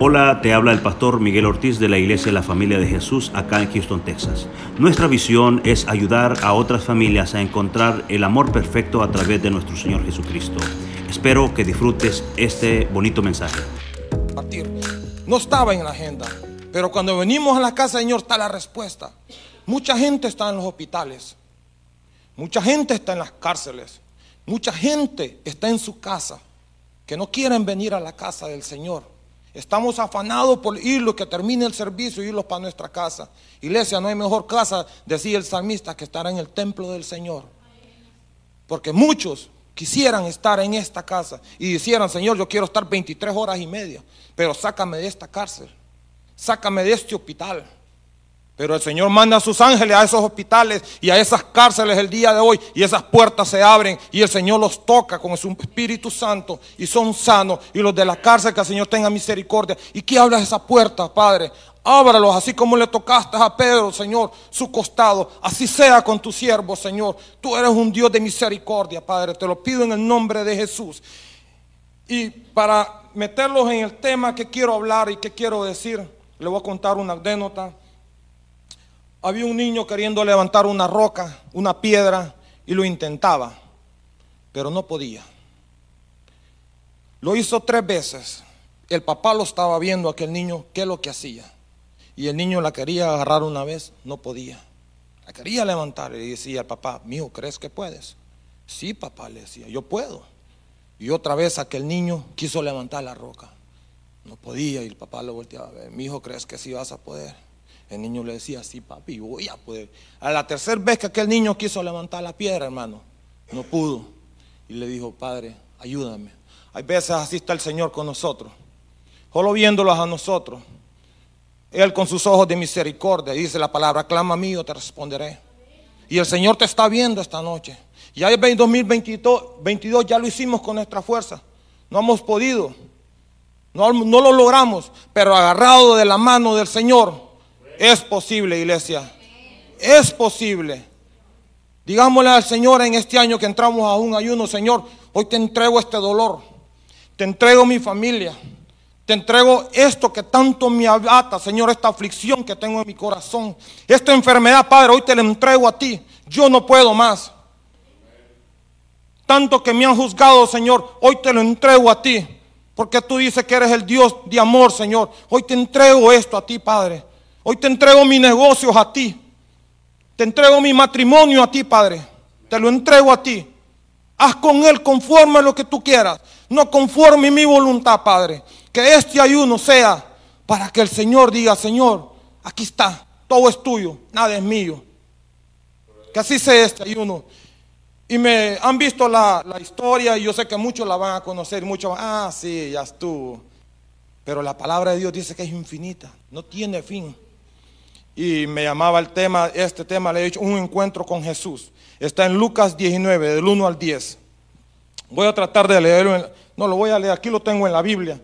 Hola, te habla el pastor Miguel Ortiz de la Iglesia de la Familia de Jesús acá en Houston, Texas. Nuestra visión es ayudar a otras familias a encontrar el amor perfecto a través de nuestro Señor Jesucristo. Espero que disfrutes este bonito mensaje. No estaba en la agenda, pero cuando venimos a la casa Señor está la respuesta. Mucha gente está en los hospitales, mucha gente está en las cárceles, mucha gente está en su casa que no quieren venir a la casa del Señor Estamos afanados por irlo, que termine el servicio y irlos para nuestra casa. Iglesia, no hay mejor casa, decía el salmista, que estar en el templo del Señor. Porque muchos quisieran estar en esta casa y dijeran, Señor, yo quiero estar 23 horas y media, pero sácame de esta cárcel, sácame de este hospital. Pero el Señor manda a sus ángeles a esos hospitales y a esas cárceles el día de hoy y esas puertas se abren y el Señor los toca con su Espíritu Santo y son sanos y los de la cárcel que el Señor tenga misericordia. ¿Y qué habla de esa puerta, Padre? Ábralos así como le tocaste a Pedro, Señor, su costado. Así sea con tu siervo, Señor. Tú eres un Dios de misericordia, Padre. Te lo pido en el nombre de Jesús. Y para meterlos en el tema que quiero hablar y que quiero decir, le voy a contar una anécdota había un niño queriendo levantar una roca, una piedra, y lo intentaba, pero no podía. Lo hizo tres veces. El papá lo estaba viendo aquel niño, qué es lo que hacía. Y el niño la quería agarrar una vez, no podía. La quería levantar y decía al papá, mío, ¿crees que puedes? Sí, papá, le decía, yo puedo. Y otra vez aquel niño quiso levantar la roca. No podía y el papá lo volteaba a ver, mi hijo, ¿crees que sí vas a poder? El niño le decía, sí, papi, voy a poder. A la tercera vez que aquel niño quiso levantar la piedra, hermano, no pudo. Y le dijo, Padre, ayúdame. Hay veces así está el Señor con nosotros, solo viéndolos a nosotros. Él con sus ojos de misericordia, dice la palabra, clama a te responderé. Y el Señor te está viendo esta noche. Ya en 2022 ya lo hicimos con nuestra fuerza. No hemos podido. No lo logramos. Pero agarrado de la mano del Señor, es posible, iglesia. Es posible. Digámosle al Señor en este año que entramos a un ayuno, Señor, hoy te entrego este dolor. Te entrego mi familia. Te entrego esto que tanto me abata, Señor, esta aflicción que tengo en mi corazón. Esta enfermedad, Padre, hoy te la entrego a ti. Yo no puedo más. Tanto que me han juzgado, Señor, hoy te lo entrego a ti. Porque tú dices que eres el Dios de amor, Señor. Hoy te entrego esto a ti, Padre. Hoy te entrego mis negocios a ti. Te entrego mi matrimonio a ti, Padre. Te lo entrego a ti. Haz con él conforme a lo que tú quieras. No conforme a mi voluntad, Padre. Que este ayuno sea para que el Señor diga, Señor, aquí está. Todo es tuyo. Nada es mío. Que así sea este ayuno. Y me han visto la, historia y yo sé que muchos la van a conocer. Muchos van, ah, sí, ya estuvo. Pero la palabra de Dios dice que es infinita. No tiene fin y me llamaba el tema, este tema le he dicho, un encuentro con Jesús. Está en Lucas 19, del 1 al 10. Voy a tratar de leerlo, no lo voy a leer, aquí lo tengo en la Biblia.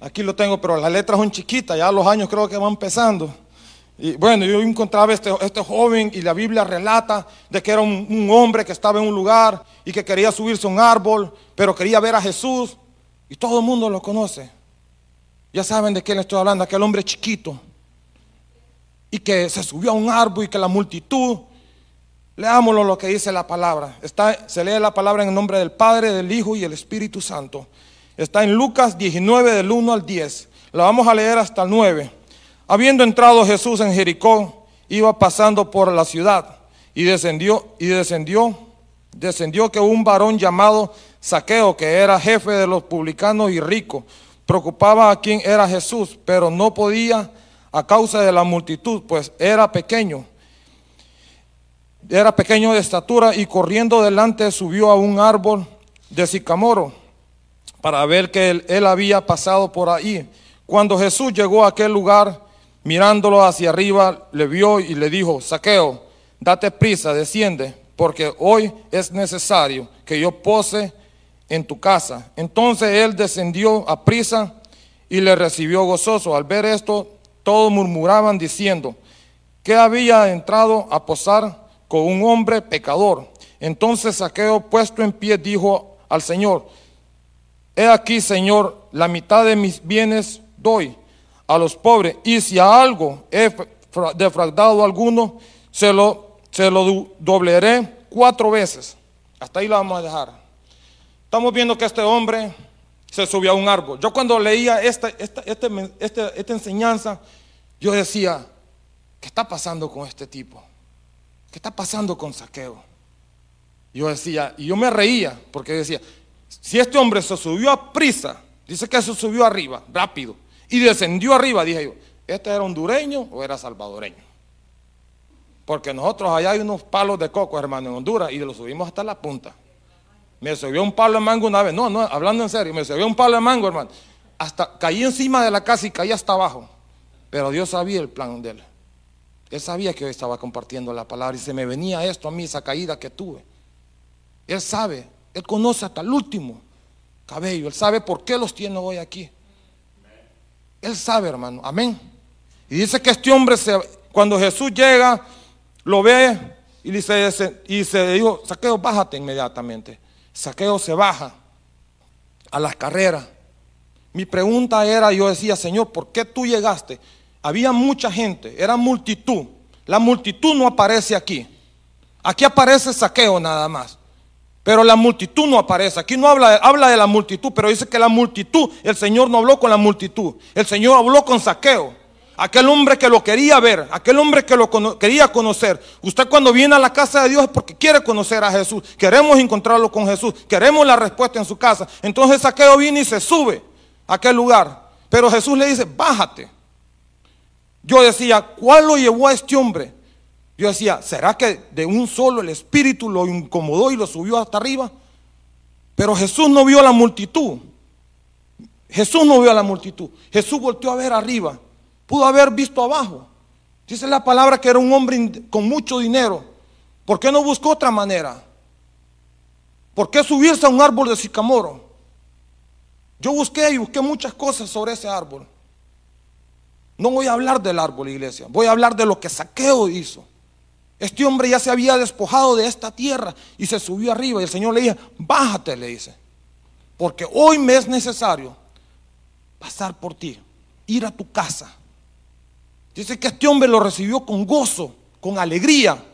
Aquí lo tengo, pero las letras son chiquitas, ya los años creo que van empezando. Y bueno, yo encontraba este, este joven y la Biblia relata de que era un, un hombre que estaba en un lugar y que quería subirse a un árbol, pero quería ver a Jesús. Y todo el mundo lo conoce. Ya saben de quién estoy hablando, aquel hombre chiquito y que se subió a un árbol y que la multitud, leámoslo lo que dice la palabra. Está, se lee la palabra en el nombre del Padre, del Hijo y del Espíritu Santo. Está en Lucas 19 del 1 al 10. La vamos a leer hasta el 9. Habiendo entrado Jesús en Jericó, iba pasando por la ciudad y descendió y descendió descendió que un varón llamado Saqueo, que era jefe de los publicanos y rico, preocupaba a quien era Jesús, pero no podía a causa de la multitud, pues era pequeño. Era pequeño de estatura y corriendo delante subió a un árbol de sicamoro para ver que él, había pasado por ahí. Cuando Jesús llegó a aquel lugar, mirándolo hacia arriba, le vio y le dijo, Saqueo, date prisa, desciende, porque hoy es necesario que yo pose en tu casa. Entonces él descendió a prisa y le recibió gozoso. Al ver esto, todos murmuraban diciendo que había entrado a posar con un hombre pecador. Entonces Saqueo, puesto en pie, dijo al Señor, He aquí, Señor, la mitad de mis bienes doy, a los pobres, y si a algo he defraudado a alguno, se lo, se lo doblaré cuatro veces. Hasta ahí lo vamos a dejar. Estamos viendo que este hombre se subió a un árbol. Yo cuando leía esta, esta, este esta, esta enseñanza, yo decía, ¿qué está pasando con este tipo? ¿Qué está pasando con Saqueo? Yo decía, y yo me reía, porque decía, si este hombre se subió a prisa, dice que se subió arriba, rápido, y descendió arriba, dije yo, ¿este era hondureño o era salvadoreño? Porque nosotros allá hay unos palos de coco, hermano, en Honduras, y los subimos hasta la punta. Me subió un palo de mango una vez, no, no, hablando en serio, me subió un palo de mango, hermano. Hasta caí encima de la casa y caí hasta abajo. Pero Dios sabía el plan de él. Él sabía que yo estaba compartiendo la palabra y se me venía esto a mí, esa caída que tuve. Él sabe, Él conoce hasta el último cabello, Él sabe por qué los tiene hoy aquí. Él sabe, hermano, amén. Y dice que este hombre, se, cuando Jesús llega, lo ve y dice, y se dijo, saqueo, bájate inmediatamente. Saqueo se baja a las carreras. Mi pregunta era, yo decía, Señor, ¿por qué tú llegaste? Había mucha gente, era multitud. La multitud no aparece aquí. Aquí aparece saqueo nada más. Pero la multitud no aparece. Aquí no habla, habla de la multitud, pero dice que la multitud, el Señor no habló con la multitud. El Señor habló con saqueo. Aquel hombre que lo quería ver, aquel hombre que lo quería conocer. Usted cuando viene a la casa de Dios es porque quiere conocer a Jesús. Queremos encontrarlo con Jesús. Queremos la respuesta en su casa. Entonces saqueo viene y se sube a aquel lugar. Pero Jesús le dice, bájate. Yo decía, ¿cuál lo llevó a este hombre? Yo decía, ¿será que de un solo el Espíritu lo incomodó y lo subió hasta arriba? Pero Jesús no vio a la multitud. Jesús no vio a la multitud. Jesús volteó a ver arriba. Pudo haber visto abajo. Dice la palabra que era un hombre con mucho dinero. ¿Por qué no buscó otra manera? ¿Por qué subirse a un árbol de sicamoro? Yo busqué y busqué muchas cosas sobre ese árbol. No voy a hablar del árbol, iglesia. Voy a hablar de lo que Saqueo hizo. Este hombre ya se había despojado de esta tierra y se subió arriba. Y el Señor le dice, bájate, le dice. Porque hoy me es necesario pasar por ti, ir a tu casa. Dice que este hombre lo recibió con gozo, con alegría.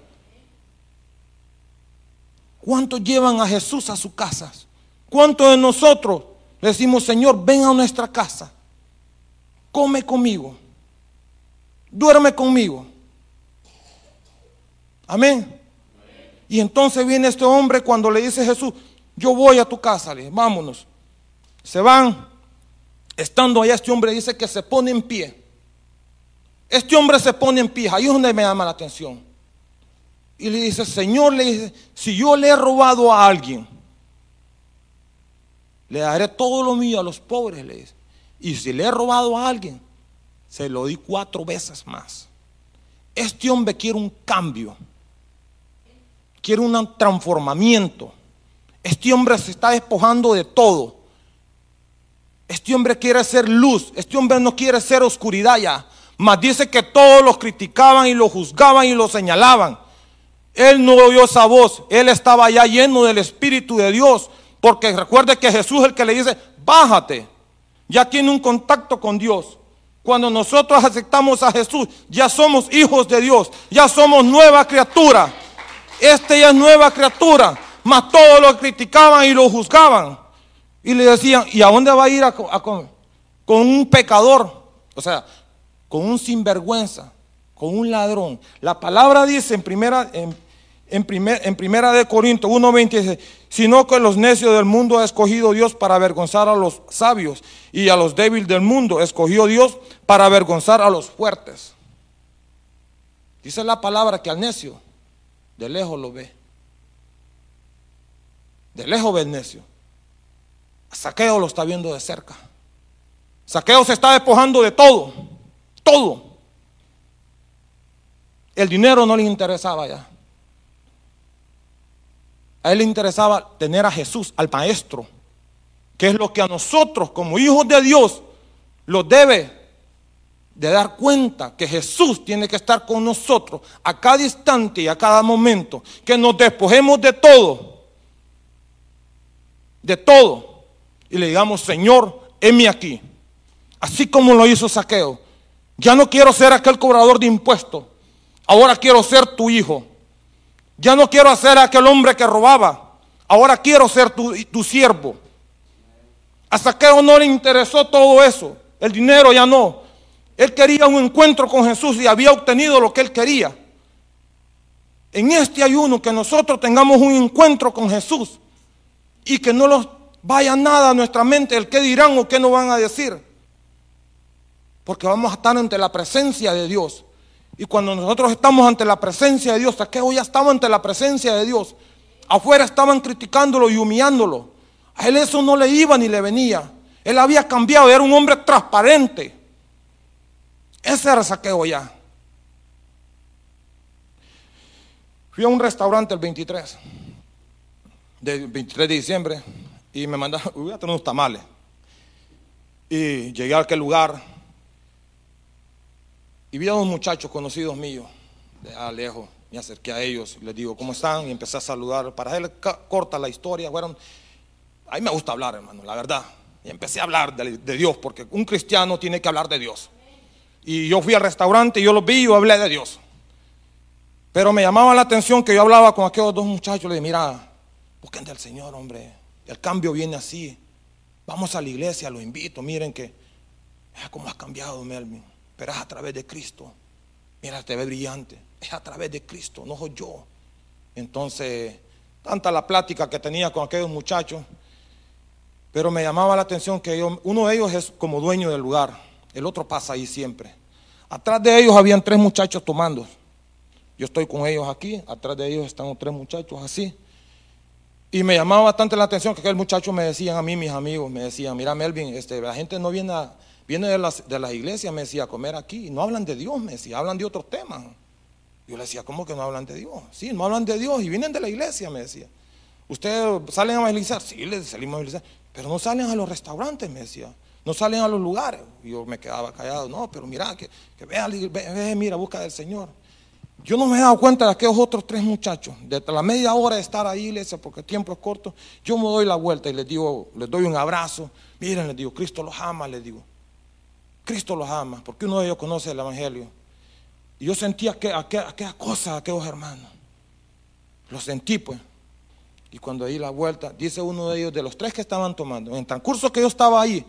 ¿Cuántos llevan a Jesús a sus casas? ¿Cuántos de nosotros le decimos, Señor, ven a nuestra casa? Come conmigo duerme conmigo. Amén. Y entonces viene este hombre cuando le dice Jesús, yo voy a tu casa, le vámonos. Se van, estando allá este hombre dice que se pone en pie. Este hombre se pone en pie, ahí es donde me llama la atención. Y le dice, Señor, le dice, si yo le he robado a alguien, le daré todo lo mío a los pobres, le dice. Y si le he robado a alguien, se lo di cuatro veces más. Este hombre quiere un cambio, quiere un transformamiento. Este hombre se está despojando de todo. Este hombre quiere ser luz, este hombre no quiere ser oscuridad ya. Mas dice que todos los criticaban y lo juzgaban y lo señalaban. Él no oyó esa voz, él estaba ya lleno del Espíritu de Dios. Porque recuerde que Jesús es el que le dice, bájate. Ya tiene un contacto con Dios. Cuando nosotros aceptamos a Jesús, ya somos hijos de Dios, ya somos nueva criatura. Este ya es nueva criatura, mas todos lo criticaban y lo juzgaban. Y le decían, ¿y a dónde va a ir con un pecador? O sea, con un sinvergüenza, con un ladrón. La palabra dice en primera, en, en, primera de Corintios 1.20 dice, sino que los necios del mundo ha escogido Dios para avergonzar a los sabios y a los débiles del mundo escogió Dios para avergonzar a los fuertes. Dice la palabra que al necio de lejos lo ve. De lejos ve el necio. Saqueo lo está viendo de cerca. Saqueo se está despojando de todo, todo. El dinero no le interesaba ya. A él le interesaba tener a Jesús, al Maestro, que es lo que a nosotros como hijos de Dios los debe de dar cuenta que Jesús tiene que estar con nosotros a cada instante y a cada momento, que nos despojemos de todo, de todo, y le digamos, Señor, heme aquí, así como lo hizo Saqueo. Ya no quiero ser aquel cobrador de impuestos. Ahora quiero ser tu hijo. Ya no quiero ser aquel hombre que robaba. Ahora quiero ser tu, siervo. A Saqueo no le interesó todo eso. El dinero ya no. Él quería un encuentro con Jesús y había obtenido lo que él quería. En este ayuno que nosotros tengamos un encuentro con Jesús y que no nos vaya nada a nuestra mente el qué dirán o qué no van a decir. Porque vamos a estar ante la presencia de Dios. Y cuando nosotros estamos ante la presencia de Dios, Saqueo ya estaba ante la presencia de Dios. Afuera estaban criticándolo y humillándolo. A él eso no le iba ni le venía. Él había cambiado, era un hombre transparente. Ese era saqueo ya. Fui a un restaurante el 23, del 23 de diciembre, y me mandaron, voy a tener unos tamales. Y llegué a aquel lugar y vi a dos muchachos conocidos míos, de lejos. Me acerqué a ellos les digo, ¿cómo están? Y empecé a saludar. Para él corta la historia, fueron, a mí me gusta hablar, hermano, la verdad. Y empecé a hablar de, Dios, porque un cristiano tiene que hablar de Dios. Y yo fui al restaurante yo los vi y hablé de Dios. Pero me llamaba la atención que yo hablaba con aquellos dos muchachos. Le dije, mira, busquen del Señor, hombre. El cambio viene así. Vamos a la iglesia, los invito. Miren que, mira cómo has cambiado, Melvin. Pero es a través de Cristo. Mira, te ve brillante. Es a través de Cristo, no soy yo. Entonces, tanta la plática que tenía con aquellos muchachos. Pero me llamaba la atención que uno de ellos es como dueño del lugar. El otro pasa ahí siempre. Atrás de ellos habían tres muchachos tomando. Yo estoy con ellos aquí, atrás de ellos están tres muchachos así. Y me llamaba bastante la atención que aquel muchacho me decían a mí, mis amigos, me decían, mira Melvin, este, la gente no viene, viene de, las, de las iglesias, me decía, a comer aquí. No hablan de Dios, me decía, hablan de otros temas. Yo le decía, ¿cómo que no hablan de Dios? Sí, no hablan de Dios y vienen de la iglesia, me decía. ¿Ustedes salen a evangelizar? Sí, les salimos a evangelizar. Pero no salen a los restaurantes, me decía no salen a los lugares. Yo me quedaba callado, no, pero mira, que, que vea, mira, busca del Señor. Yo no me he dado cuenta de aquellos otros tres muchachos, de la media hora de estar ahí, iglesia, porque el tiempo es corto, yo me doy la vuelta y les digo, les doy un abrazo, miren, les digo, Cristo los ama, les digo, Cristo los ama, porque uno de ellos conoce el Evangelio. Y yo sentía aquella, aquella cosa, aquellos hermanos, lo sentí pues. Y cuando di la vuelta, dice uno de ellos, de los tres que estaban tomando, en el transcurso que yo estaba ahí,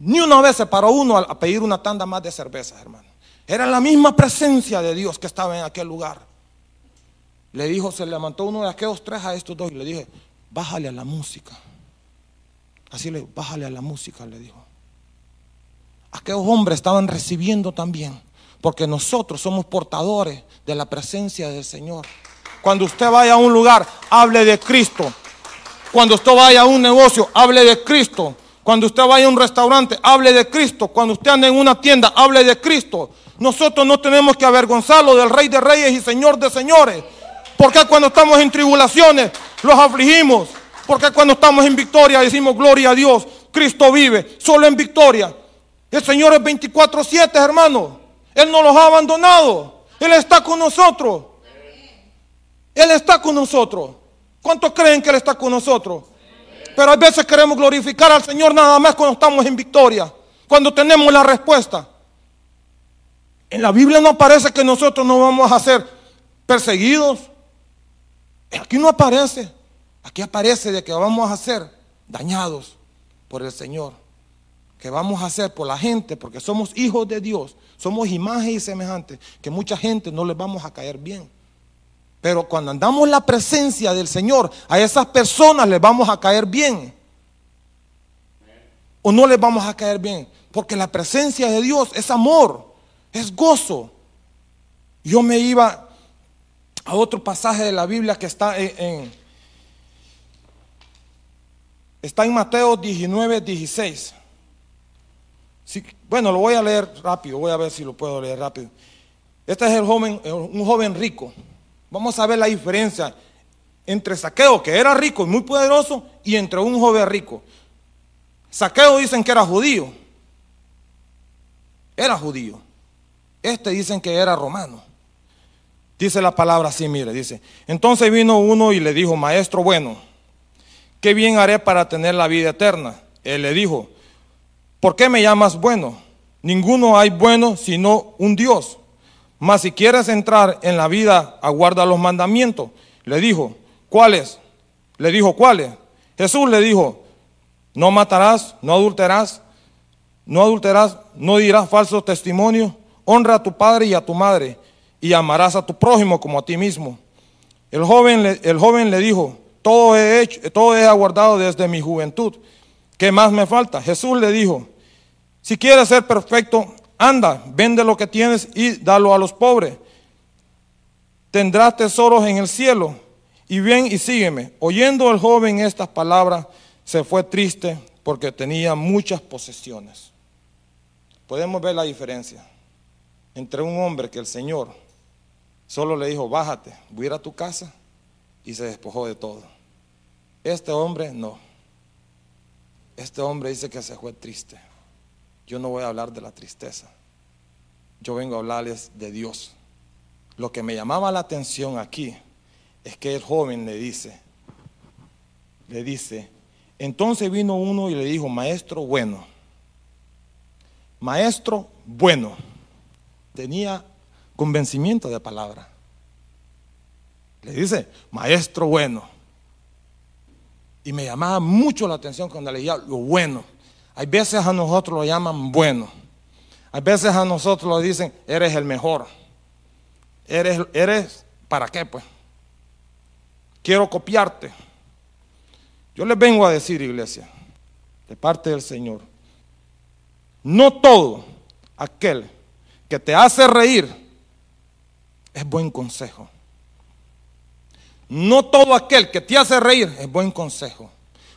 ni una vez se paró uno a pedir una tanda más de cerveza, hermano. Era la misma presencia de Dios que estaba en aquel lugar. Le dijo, se levantó uno de aquellos tres a estos dos y le dije, bájale a la música. Así le, bájale a la música, le dijo. Aquellos hombres estaban recibiendo también, porque nosotros somos portadores de la presencia del Señor. Cuando usted vaya a un lugar, hable de Cristo. Cuando usted vaya a un negocio, hable de Cristo. Cuando usted vaya a un restaurante, hable de Cristo. Cuando usted ande en una tienda, hable de Cristo. Nosotros no tenemos que avergonzarlo del Rey de Reyes y Señor de Señores. Porque cuando estamos en tribulaciones, los afligimos. Porque cuando estamos en victoria, decimos gloria a Dios. Cristo vive, solo en victoria. El Señor es 24-7, hermano. Él no los ha abandonado. Él está con nosotros. Él está con nosotros. ¿Cuántos creen que Él está con nosotros? Pero a veces queremos glorificar al Señor nada más cuando estamos en victoria, cuando tenemos la respuesta. En la Biblia no aparece que nosotros no vamos a ser perseguidos. Aquí no aparece. Aquí aparece de que vamos a ser dañados por el Señor. Que vamos a ser por la gente, porque somos hijos de Dios. Somos imagen y semejantes. Que mucha gente no les vamos a caer bien. Pero cuando andamos en la presencia del Señor, a esas personas les vamos a caer bien. O no les vamos a caer bien. Porque la presencia de Dios es amor, es gozo. Yo me iba a otro pasaje de la Biblia que está en, está en Mateo 19, 16. Bueno, lo voy a leer rápido, voy a ver si lo puedo leer rápido. Este es el joven, un joven rico. Vamos a ver la diferencia entre Saqueo, que era rico y muy poderoso, y entre un joven rico. Saqueo dicen que era judío. Era judío. Este dicen que era romano. Dice la palabra así, mire, dice. Entonces vino uno y le dijo, maestro bueno, ¿qué bien haré para tener la vida eterna? Él le dijo, ¿por qué me llamas bueno? ninguno hay bueno sino un Dios. Mas si quieres entrar en la vida, aguarda los mandamientos. Le dijo, ¿cuáles? Le dijo, ¿cuáles? Jesús le dijo, no matarás, no adulterás, no adulterás, no dirás falsos testimonios, honra a tu padre y a tu madre, y amarás a tu prójimo como a ti mismo. El joven le, el joven le dijo, todo he hecho, todo he aguardado desde mi juventud. ¿Qué más me falta? Jesús le dijo, si quieres ser perfecto, anda, vende lo que tienes y dalo a los pobres. Tendrás tesoros en el cielo. Y ven y sígueme. Oyendo el joven estas palabras, se fue triste porque tenía muchas posesiones. Podemos ver la diferencia entre un hombre que el Señor solo le dijo, bájate, voy a ir a tu casa, y se despojó de todo. Este hombre no. Este hombre dice que se fue triste. Yo no voy a hablar de la tristeza. Yo vengo a hablarles de Dios. Lo que me llamaba la atención aquí es que el joven le dice, le dice, entonces vino uno y le dijo, maestro bueno, maestro bueno, tenía convencimiento de palabra. Le dice, maestro bueno. Y me llamaba mucho la atención cuando leía lo bueno. Hay veces a nosotros lo llaman bueno. Hay veces a nosotros lo dicen, eres el mejor. Eres, eres, ¿para qué pues? Quiero copiarte. Yo les vengo a decir, iglesia, de parte del Señor, no todo aquel que te hace reír es buen consejo. No todo aquel que te hace reír es buen consejo.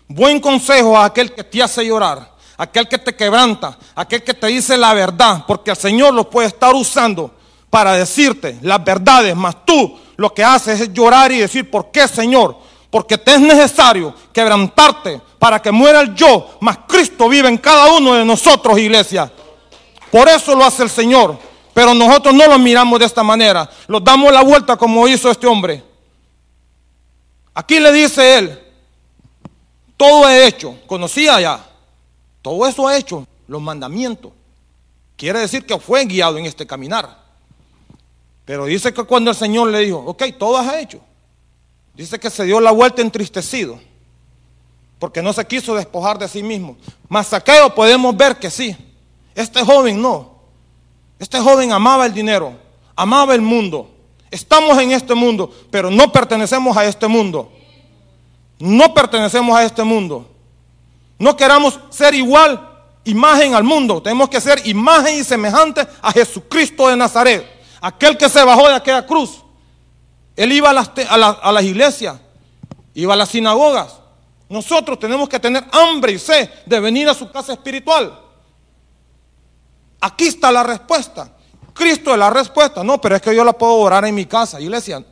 Buen consejo a aquel que te hace llorar, aquel que te quebranta, aquel que te dice la verdad, porque el Señor lo puede estar usando para decirte las verdades, mas tú lo que haces es llorar y decir, ¿por qué, Señor? Porque te es necesario quebrantarte para que muera el yo, mas Cristo vive en cada uno de nosotros, iglesia. Por eso lo hace el Señor. Pero nosotros no lo miramos de esta manera. Lo damos la vuelta como hizo este hombre. Aquí le dice él, todo he hecho, conocía ya, todo eso ha hecho, los mandamientos. Quiere decir que fue guiado en este caminar. Pero dice que cuando el Señor le dijo, ok, todo has hecho, dice que se dio la vuelta entristecido, porque no se quiso despojar de sí mismo. Mas saqueo podemos ver que sí, este joven no. Este joven amaba el dinero, amaba el mundo, Estamos en este mundo, pero no pertenecemos a este mundo. No pertenecemos a este mundo. No queramos ser igual imagen al mundo. Tenemos que ser imagen y semejante a Jesucristo de Nazaret. Aquel que se bajó de aquella cruz. Él iba a las, iglesias, iba a las sinagogas. Nosotros tenemos que tener hambre y sed de venir a su casa espiritual. Aquí está la respuesta. Cristo es la respuesta. No, pero es que yo la puedo orar en mi casa. Iglesia,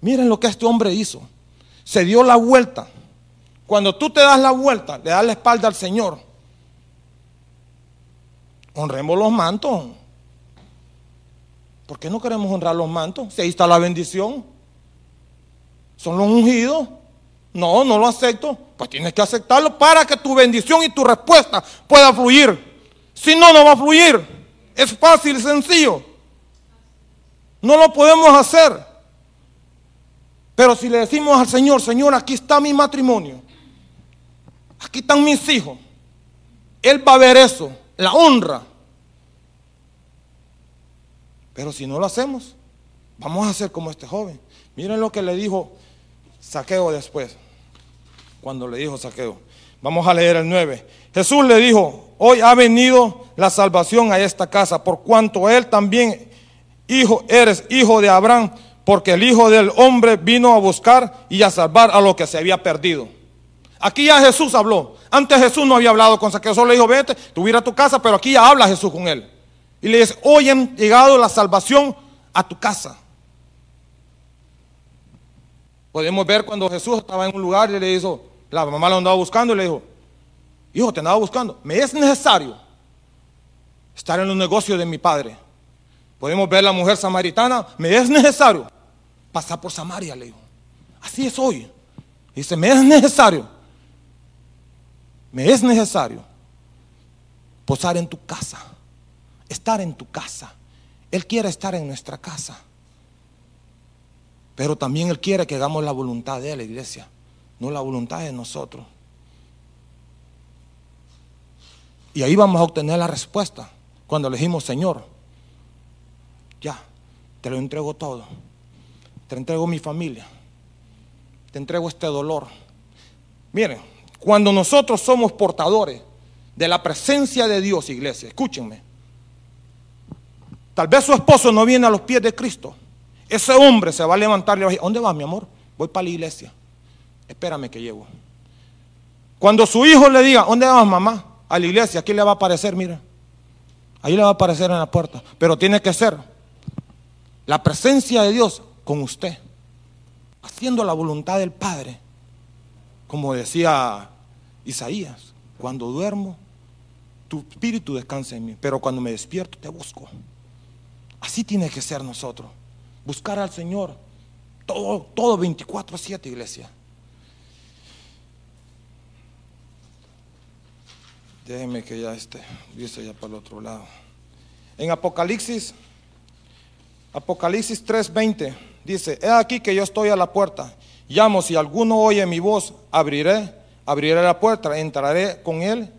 miren lo que este hombre hizo. Se dio la vuelta. Cuando tú te das la vuelta, le das la espalda al Señor. Honremos los mantos. ¿Por qué no queremos honrar los mantos? Si ahí está la bendición. Son los ungidos. No, no lo acepto. Pues tienes que aceptarlo para que tu bendición y tu respuesta pueda fluir. Si no, no va a fluir. Es fácil sencillo. No lo podemos hacer. Pero si le decimos al Señor, Señor, aquí está mi matrimonio. Aquí están mis hijos. Él va a ver eso, la honra. Pero si no lo hacemos, vamos a hacer como este joven. Miren lo que le dijo Saqueo después. Cuando le dijo Saqueo. Vamos a leer el 9. Jesús le dijo, hoy ha venido la salvación a esta casa, por cuanto él también, hijo, eres hijo de Abraham, porque el Hijo del Hombre vino a buscar y a salvar a lo que se había perdido. Aquí ya Jesús habló. Antes Jesús no había hablado con Saqueo, solo le dijo, vete, tú a tu casa, pero aquí ya habla Jesús con él. Y le dice, hoy ha llegado la salvación a tu casa. Podemos ver cuando Jesús estaba en un lugar y le dijo, la mamá lo andaba buscando y le dijo, hijo, te andaba buscando. Me es necesario estar en los negocios de mi padre. Podemos ver la mujer samaritana. Me es necesario pasar por Samaria, le dijo. Así es hoy. Dice, me es necesario. Me es necesario posar en tu casa. estar en tu casa. Él quiere estar en nuestra casa. Pero también Él quiere que hagamos la voluntad de la iglesia, no la voluntad de nosotros. Y ahí vamos a obtener la respuesta cuando le dijimos, Señor, ya, te lo entrego todo. Te entrego mi familia. Te entrego este dolor. Miren, cuando nosotros somos portadores de la presencia de Dios, iglesia, escúchenme. Tal vez su esposo no viene a los pies de Cristo. Ese hombre se va a levantar y va a decir, ¿dónde vas, mi amor? Voy para la iglesia. Espérame que llego. Cuando su hijo le diga, ¿dónde vas, mamá? A la iglesia, aquí le va a aparecer, mira. Ahí le va a aparecer en la puerta. Pero tiene que ser la presencia de Dios con usted. Haciendo la voluntad del Padre. Como decía Isaías, cuando duermo, tu espíritu descansa en mí. Pero cuando me despierto, te busco. Así tiene que ser nosotros. Buscar al Señor. Todo, todo 24 a 7, iglesia. Déjeme que ya esté, dice ya para el otro lado. En Apocalipsis, Apocalipsis 3:20, dice, he aquí que yo estoy a la puerta. Llamo, si alguno oye mi voz, abriré, abriré la puerta, entraré con él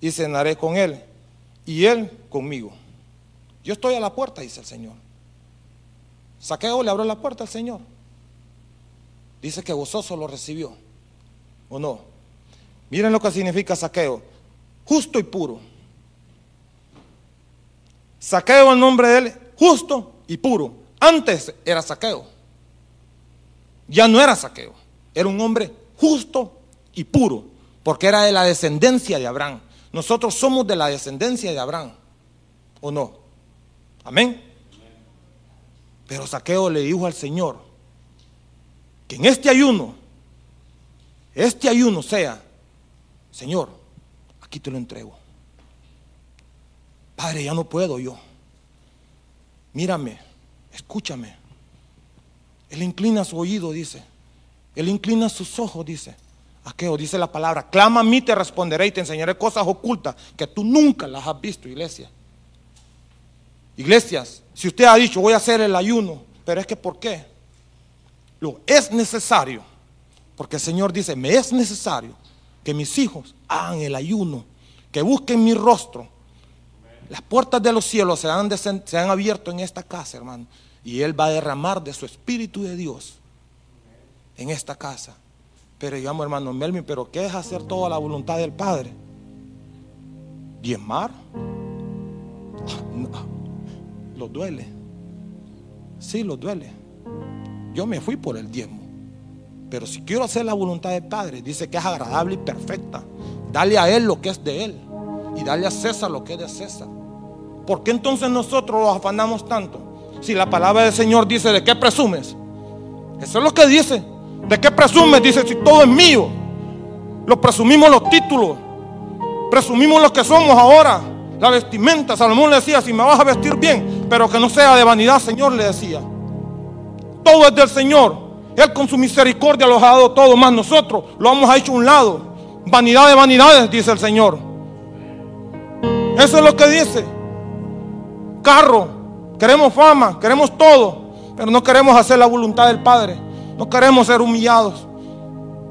y cenaré con él y él conmigo. Yo estoy a la puerta, dice el Señor. Saqueo le abrió la puerta al Señor. Dice que gozoso lo recibió. ¿O no? Miren lo que significa saqueo. Justo y puro. Saqueo el nombre de él, justo y puro. Antes era saqueo. Ya no era saqueo. Era un hombre justo y puro. Porque era de la descendencia de Abraham. Nosotros somos de la descendencia de Abraham. ¿O no? Amén. Pero Saqueo le dijo al Señor que en este ayuno, este ayuno sea, Señor, aquí te lo entrego. Padre, ya no puedo yo. Mírame, escúchame. Él inclina su oído, dice. Él inclina sus ojos, dice. Aqueo dice la palabra, clama a mí, te responderé y te enseñaré cosas ocultas que tú nunca las has visto, iglesia. Iglesias, si usted ha dicho voy a hacer el ayuno, pero es que ¿por qué? Lo es necesario, porque el Señor dice, me es necesario que mis hijos hagan el ayuno, que busquen mi rostro. Las puertas de los cielos se han, se han abierto en esta casa, hermano, y Él va a derramar de su Espíritu de Dios en esta casa. Pero digamos, hermano Melvin, pero ¿qué es hacer toda la voluntad del Padre? ¿Diezmar? No duele. Sí, lo duele. Yo me fui por el diezmo. Pero si quiero hacer la voluntad del Padre, dice que es agradable y perfecta. Dale a Él lo que es de Él. Y dale a César lo que es de César. ¿Por qué entonces nosotros los afanamos tanto? Si la palabra del Señor dice, ¿de qué presumes? Eso es lo que dice. ¿De qué presumes? Dice, si todo es mío. Lo presumimos los títulos. Presumimos lo que somos ahora. La vestimenta. Salomón le decía, si me vas a vestir bien, pero que no sea de vanidad, Señor, le decía. Todo es del Señor. Él con su misericordia lo ha dado todo, más nosotros lo hemos hecho a un lado. Vanidad de vanidades, dice el Señor. Eso es lo que dice. Carro, queremos fama, queremos todo, pero no queremos hacer la voluntad del Padre. No queremos ser humillados.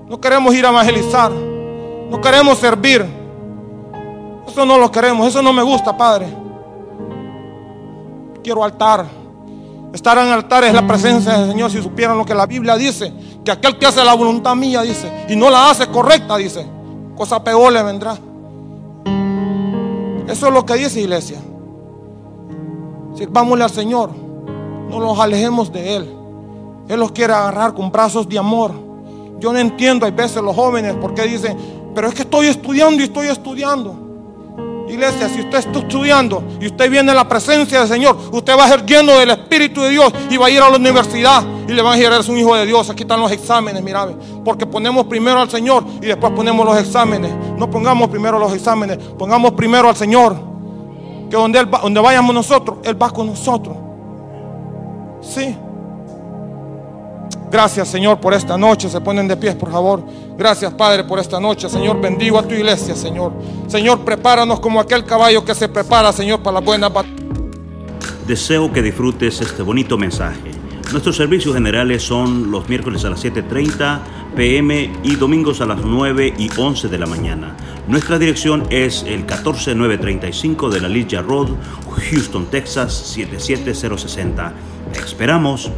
No queremos ir a evangelizar. No queremos servir. Eso no lo queremos. Eso no me gusta, Padre quiero altar. Estar en altar es la presencia del Señor. Si supieran lo que la Biblia dice, que aquel que hace la voluntad mía, dice, y no la hace correcta, dice, cosa peor le vendrá. Eso es lo que dice iglesia. Sirvámosle al Señor, no los alejemos de Él. Él los quiere agarrar con brazos de amor. Yo no entiendo, hay veces los jóvenes, porque dicen, pero es que estoy estudiando y estoy estudiando. Iglesia, si usted está estudiando y usted viene a la presencia del Señor, usted va a ser lleno del Espíritu de Dios y va a ir a la universidad y le van a decir, eres un hijo de Dios. Aquí están los exámenes, mira, porque ponemos primero al Señor y después ponemos los exámenes. No pongamos primero los exámenes, pongamos primero al Señor. Que donde, donde vayamos nosotros, Él va con nosotros. Sí. Gracias, Señor, por esta noche. Se ponen de pies, por favor. Gracias, Padre, por esta noche. Señor, bendigo a tu iglesia, Señor. Señor, prepáranos como aquel caballo que se prepara, Señor, para la buena batalla. Deseo que disfrutes este bonito mensaje. Nuestros servicios generales son los miércoles a las 7.30 pm y domingos a las 9 y 11 de la mañana. Nuestra dirección es el 14935 de la Ligia Road, Houston, Texas 77060. Te esperamos.